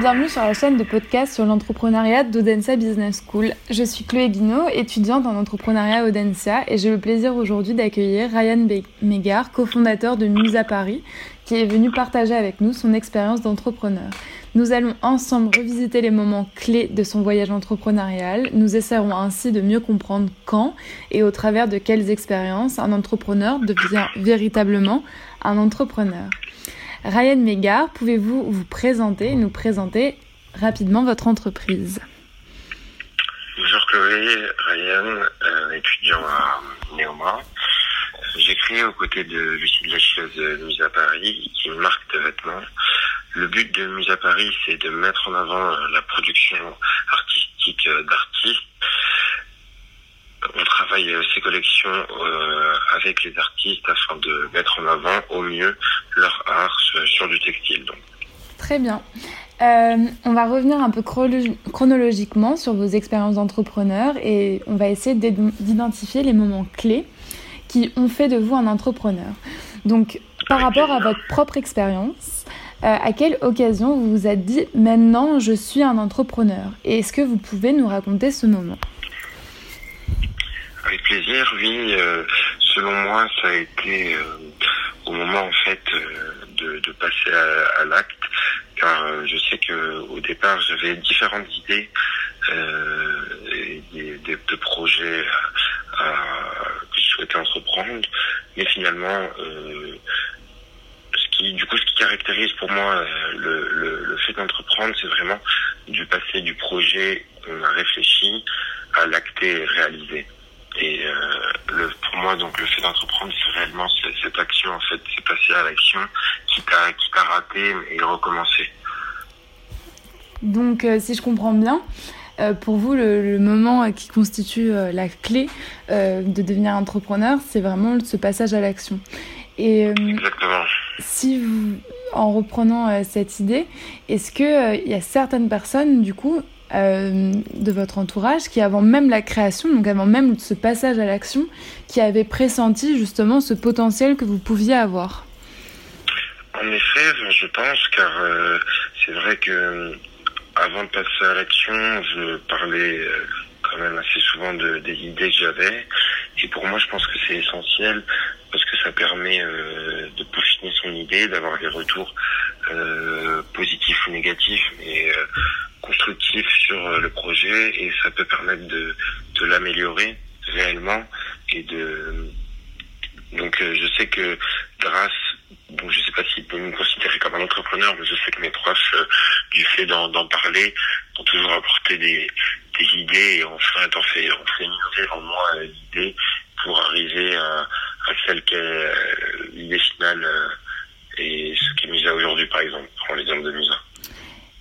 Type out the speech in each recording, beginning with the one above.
Bienvenue sur la chaîne de podcast sur l'entrepreneuriat d'Audencia Business School. Je suis Chloé Guinaud, étudiante en entrepreneuriat à Audencia et j'ai le plaisir aujourd'hui d'accueillir Ryan Mégard, cofondateur de Musa Paris, qui est venu partager avec nous son expérience d'entrepreneur. Nous allons ensemble revisiter les moments clés de son voyage entrepreneurial. Nous essaierons ainsi de mieux comprendre quand et au travers de quelles expériences un entrepreneur devient véritablement un entrepreneur. Ryan Mégard, pouvez-vous vous présenter, nous présenter rapidement votre entreprise Bonjour Chloé, Ryan, euh, étudiant à Néoma. J'ai créé aux côtés de Lucie de la Chaise Mise à Paris, qui est une marque de vêtements. Le but de Mise à Paris, c'est de mettre en avant euh, la production artistique euh, d'artistes. On travaille euh, ces collections avec les artistes afin de mettre en avant au mieux leur art sur du textile. Très bien. on va revenir un peu chronologiquement sur vos expériences d'entrepreneur et on va essayer d'identifier les moments clés qui ont fait de vous un entrepreneur. Donc, par rapport à votre propre expérience, euh, à quelle occasion vous vous êtes dit maintenant je suis un entrepreneur Et est-ce que vous pouvez nous raconter ce moment? Avec plaisir, oui. Euh, selon moi, ça a été euh, au moment en fait de, passer à, l'acte, car je sais que au départ j'avais différentes idées de, projets que je souhaitais entreprendre, mais finalement du coup, ce qui caractérise pour moi euh, le, fait d'entreprendre, c'est vraiment du passer du projet qu'on a réfléchi à l'acter et réaliser. Et euh, le, pour moi, donc, le fait d'entreprendre, c'est réellement cette action, en fait, c'est passer à l'action, qui t'a raté et recommencer. Donc, euh, si je comprends bien, pour vous, le, moment qui constitue la clé de devenir entrepreneur, c'est vraiment ce passage à l'action. Et Exactement si vous, en reprenant euh, cette idée, est-ce qu'il euh, il y a certaines personnes, du coup, euh, de votre entourage qui, avant même la création, donc avant même ce passage à l'action, qui avaient pressenti justement ce potentiel que vous pouviez avoir En effet, je pense, car c'est vrai que avant de passer à l'action, je parlais quand même assez souvent de, des idées que j'avais. Et pour moi, je pense que c'est essentiel parce que ça permet euh, de peaufiner son idée, d'avoir des retours euh, positifs ou négatifs, euh, constructifs sur le projet, et ça peut permettre de, de l'améliorer réellement et de donc je sais que grâce bon je sais pas si peut me considérer comme un entrepreneur mais je sais que mes proches du fait d'en parler ont toujours apporté des, des idées et enfin en fait on fait mûrir en moi l'idée pour arriver à celle qui est euh, l'idée finale euh, et ce qui est Musa aujourd'hui, par exemple. Prends l'exemple de Musa.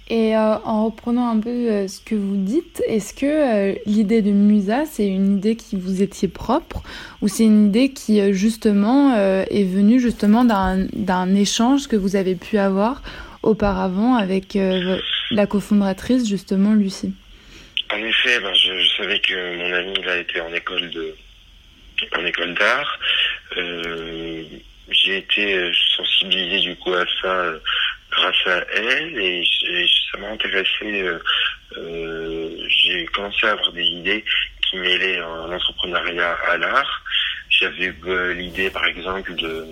Et euh, en reprenant un peu ce que vous dites, est-ce que l'idée de Musa, c'est une idée qui vous étiez propre ou c'est une idée qui justement est venue justement d'un échange que vous avez pu avoir auparavant avec la cofondatrice justement Lucie? En effet, ben, je, je, savais que mon ami a été en école de en école d'art. Euh, j'ai été sensibilisé du coup à ça euh, grâce à elle et, ça m'a intéressé. Euh, j'ai commencé à avoir des idées qui mêlaient en entrepreneuriat à l'art. J'avais l'idée par exemple de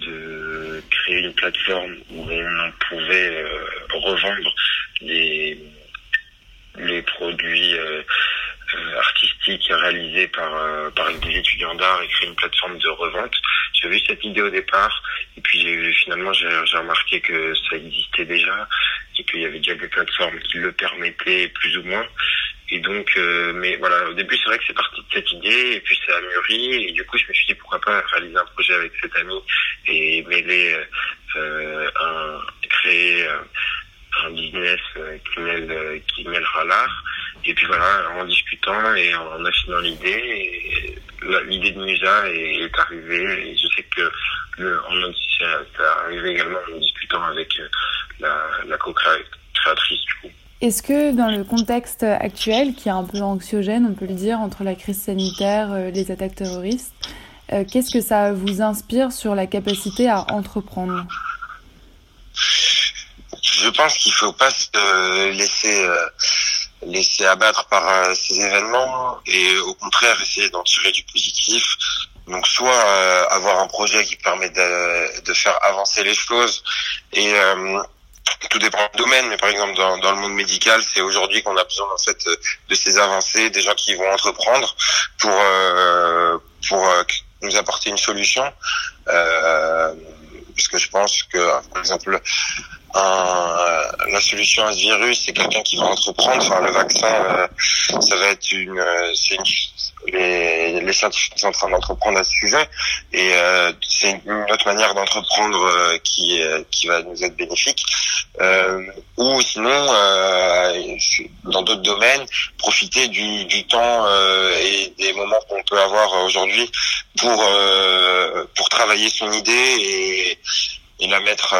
de créer une plateforme où on pouvait revendre les les produits euh, artistique réalisée par euh, par des étudiants d'art et créer une plateforme de revente. J'avais eu cette idée au départ et puis finalement j'ai remarqué que ça existait déjà et qu'il y avait déjà des plateformes qui le permettaient plus ou moins. Et donc, euh, mais voilà, au début c'est vrai que c'est parti de cette idée et puis ça a mûri et du coup je me suis dit pourquoi pas réaliser un projet avec cet ami et mêler euh, un créer un business qui mêle qui mêlera l'art et puis voilà, en discutant et en affinant l'idée, l'idée de Musa est, arrivée. Et je sais que le, en, ça, arrivé également en discutant avec euh, la, la co-créatrice du coup. Est-ce que dans le contexte actuel, qui est un peu anxiogène, on peut le dire, entre la crise sanitaire, euh, les attaques terroristes, euh, qu'est-ce que ça vous inspire sur la capacité à entreprendre? Je pense qu'il faut pas se laisser laisser abattre par ces événements et au contraire essayer d'en tirer du positif. Donc soit avoir un projet qui permet de, de, faire avancer les choses et tout dépend du domaine, mais par exemple dans, dans le monde médical, c'est aujourd'hui qu'on a besoin en fait de ces avancées, des gens qui vont entreprendre pour euh, pour euh, nous apporter une solution. Euh, parce que je pense que par exemple un, la solution à ce virus, c'est quelqu'un qui va entreprendre. Enfin, le vaccin, euh, ça va être une, c'est une, les, les, scientifiques sont en train d'entreprendre à ce sujet et euh, c'est une autre manière d'entreprendre euh, qui qui va nous être bénéfique euh, ou sinon euh, dans d'autres domaines profiter du, du temps et des moments qu'on peut avoir aujourd'hui pour pour travailler son idée et, et la mettre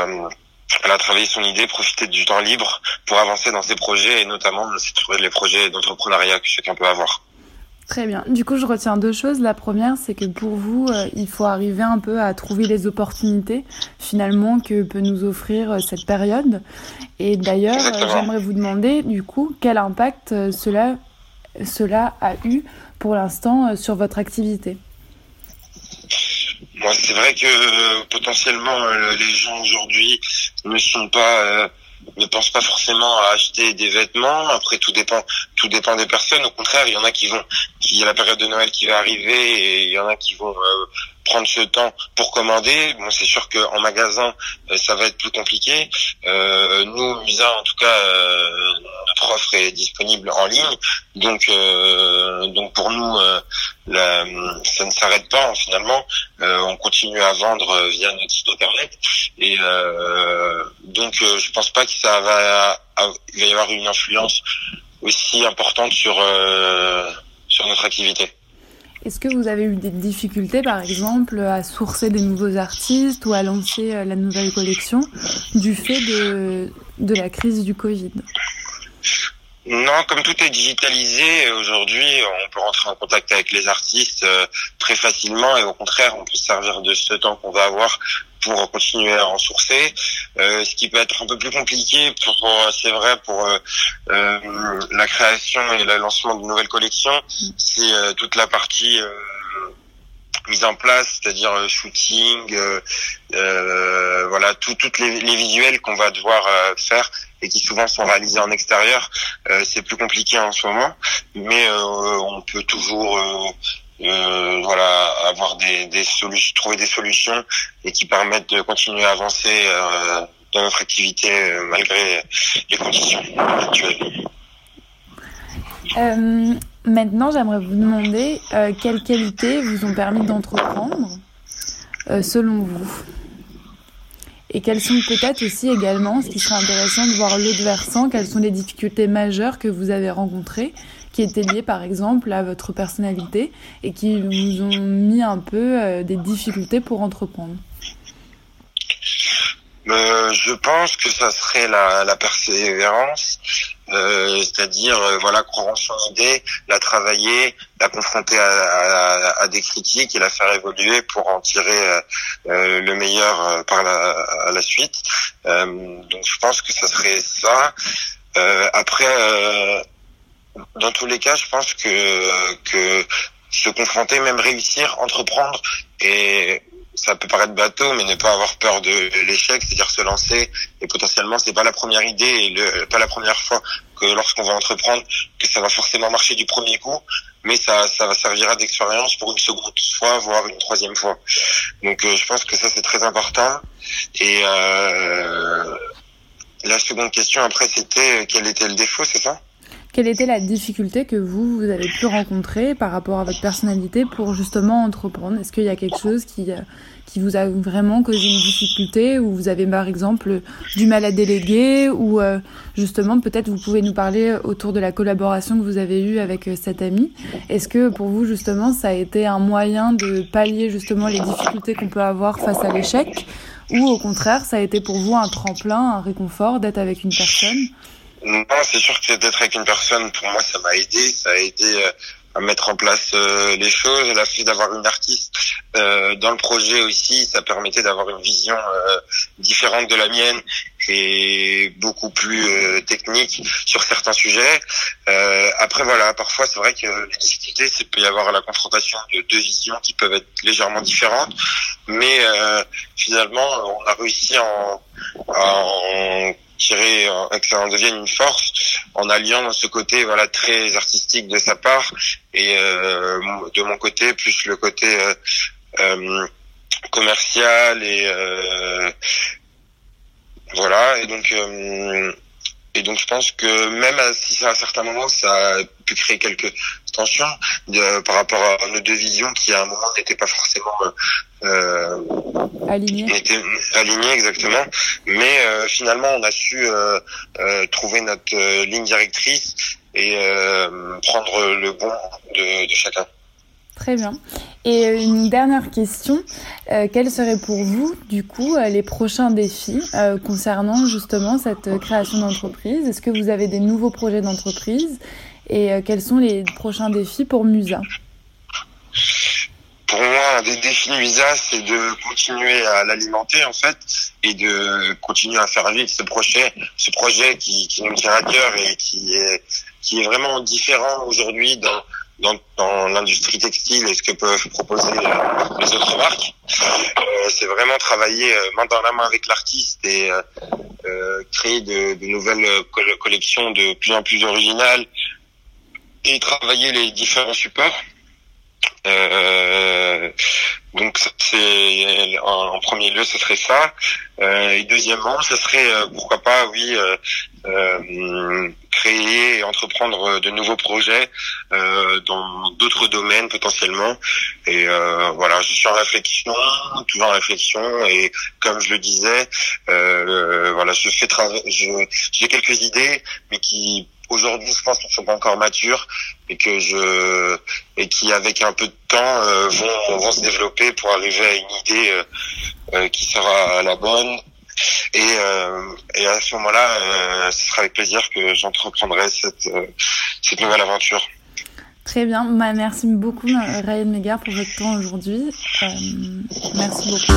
elle a travaillé son idée, profiter du temps libre pour avancer dans ses projets et notamment trouver les projets d'entrepreneuriat que chacun peut avoir. Très bien. Du coup, je retiens deux choses. La première, c'est que pour vous, euh, il faut arriver un peu à trouver les opportunités finalement que peut nous offrir euh, cette période. Et d'ailleurs, euh, j'aimerais vous demander du coup quel impact cela, cela a eu pour l'instant sur votre activité? Moi, c'est vrai que potentiellement les gens aujourd'hui ne sont pas ne pensent pas forcément à acheter des vêtements. Après, tout dépend, tout dépend des personnes. Au contraire, il y en a qui vont, il y a la période de Noël qui va arriver et il y en a qui vont euh, prendre ce temps pour commander. Bon, c'est sûr qu'en magasin, euh, ça va être plus compliqué. Euh, nous, Musa, en tout cas, euh, notre offre est disponible en ligne. Donc, euh, donc pour nous, ça ne s'arrête pas. Hein, finalement, on continue à vendre via notre site internet. Et donc, je pense pas que ça va, y avoir une influence aussi importante sur sur notre activité. Est-ce que vous avez eu des difficultés, par exemple, à sourcer des nouveaux artistes ou à lancer euh, la nouvelle collection du fait de, de la crise du Covid? Non, comme tout est digitalisé aujourd'hui, on peut rentrer en contact avec les artistes euh, très facilement et au contraire, on peut se servir de ce temps qu'on va avoir pour continuer à en sourcer. Euh, ce qui peut être un peu plus compliqué, pour, c'est vrai, pour euh, euh, la création et le lancement de nouvelles collections, c'est toute la partie mise en place, c'est-à-dire shooting, voilà, tout, toutes les, les visuels qu'on va devoir faire et qui souvent sont réalisés en extérieur. c'est plus compliqué en ce moment, mais on peut toujours euh, voilà, avoir des, des solutions, trouver des solutions et qui permettent de continuer à avancer euh, dans notre activité euh, malgré les conditions actuelles. Euh, maintenant, j'aimerais vous demander euh, quelles qualités vous ont permis d'entreprendre selon vous? Et quelles sont peut-être aussi également, ce qui serait intéressant de voir l'autre versant, quelles sont les difficultés majeures que vous avez rencontrées qui étaient liées par exemple à votre personnalité et qui vous ont mis un peu euh, des difficultés pour entreprendre? Euh, je pense que ça serait la, la persévérance, euh, c'est-à-dire euh, voilà en son idée, la travailler, la confronter à, à, à, des critiques et la faire évoluer pour en tirer euh, le meilleur par la, à la suite. donc je pense que ça serait ça. après dans tous les cas, je pense que que se confronter, même réussir, entreprendre et ça peut paraître bateau, mais ne pas avoir peur de l'échec, c'est-à-dire se lancer et potentiellement c'est pas la première idée le, pas la première fois que lorsqu'on va entreprendre que ça va forcément marcher du premier coup, mais ça ça va servir d'expérience pour une seconde fois, voire une troisième fois. Donc euh, je pense que ça c'est très important. Et euh, la seconde question après c'était quel était le défaut, c'est ça? Quelle était la difficulté que vous, vous avez pu rencontrer par rapport à votre personnalité pour justement entreprendre? Est-ce qu'il y a quelque chose qui, euh, qui vous a vraiment causé une difficulté ou vous avez par exemple du mal à déléguer ou euh, justement peut-être vous pouvez nous parler autour de la collaboration que vous avez eue avec euh, cet ami. Est-ce que pour vous justement ça a été un moyen de pallier justement les difficultés qu'on peut avoir face à l'échec? Ou au contraire ça a été pour vous un tremplin, un réconfort d'être avec une personne? Non, c'est sûr que d'être avec une personne, pour moi, ça m'a aidé. Ça a aidé euh, à mettre en place euh, les choses. La fait d'avoir une artiste euh, dans le projet aussi, ça permettait d'avoir une vision différente de la mienne et beaucoup plus technique sur certains sujets. Après voilà, parfois c'est vrai que les difficultés, c'est peut y avoir la confrontation de deux visions qui peuvent être légèrement différentes, mais finalement on a réussi en, en tirer que ça en devienne une force en alliant ce côté voilà très artistique de sa part et euh, de mon côté plus le côté euh, euh commercial et euh, voilà. Et donc euh, et donc je pense que même si à un certain moment ça a pu créer quelques tensions de, par rapport à nos deux visions qui à un moment n'étaient pas forcément euh, alignées. alignées exactement. Mais euh, finalement on a su euh, euh trouver notre euh, ligne directrice et prendre le bon de, de chacun. Très bien. Et euh, une dernière question, euh, quels seraient pour vous, du coup, euh, les prochains défis concernant justement cette création d'entreprise? Est-ce que vous avez des nouveaux projets d'entreprise? Et quels sont les prochains défis pour Musa? Un des défis de Musa, c'est de continuer à l'alimenter en fait et de continuer à faire vivre ce projet, ce projet qui, qui nous tient à cœur et qui est qui est vraiment différent aujourd'hui dans dans, dans l'industrie textile et ce que peuvent proposer euh, les autres marques. Euh, c'est vraiment travailler euh, main dans la main avec l'artiste et créer de, de nouvelles collections de plus en plus originales et travailler les différents supports. Euh, donc c'est en, premier lieu ce serait ça. Euh, et deuxièmement, ce serait pourquoi pas, oui, euh, créer et entreprendre de nouveaux projets euh, dans d'autres domaines potentiellement. Et euh, voilà, je suis en réflexion, toujours en réflexion. Et comme je le disais, euh, voilà, je fais j'ai quelques idées, mais qui aujourd'hui je pense ne sont pas encore matures et que je et qui avec un peu de temps euh, vont, vont se développer pour arriver à une idée euh, euh, qui sera la bonne et, euh, et à ce moment-là, euh, ce sera avec plaisir que j'entreprendrai cette, cette nouvelle aventure. Très bien. Bah, merci beaucoup, Ryan Megar, pour votre temps aujourd'hui. Merci beaucoup.